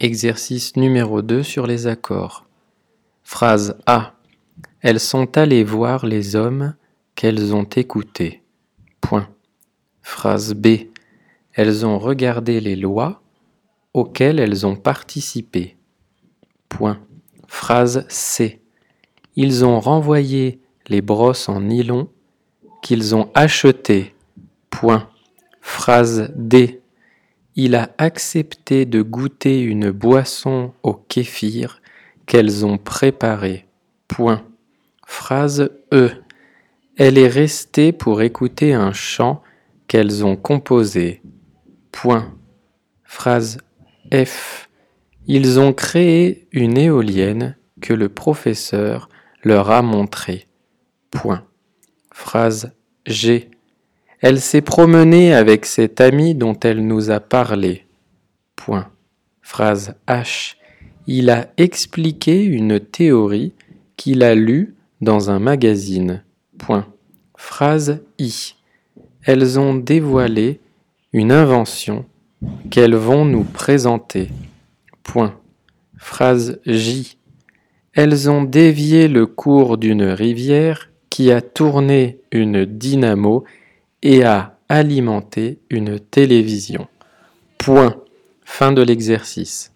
Exercice numéro 2 sur les accords. Phrase A. Elles sont allées voir les hommes qu'elles ont écoutés. Point. Phrase B. Elles ont regardé les lois auxquelles elles ont participé. Point. Phrase C. Ils ont renvoyé les brosses en nylon qu'ils ont achetées. Point. Phrase D. Il a accepté de goûter une boisson au kéfir qu'elles ont préparée. Phrase E. Elle est restée pour écouter un chant qu'elles ont composé. Point. Phrase F. Ils ont créé une éolienne que le professeur leur a montrée. Phrase G. Elle s'est promenée avec cet ami dont elle nous a parlé. Phrase H. Il a expliqué une théorie qu'il a lue dans un magazine. Phrase I. Elles ont dévoilé une invention qu'elles vont nous présenter. Phrase J. Elles ont dévié le cours d'une rivière qui a tourné une dynamo et à alimenter une télévision. Point. Fin de l'exercice.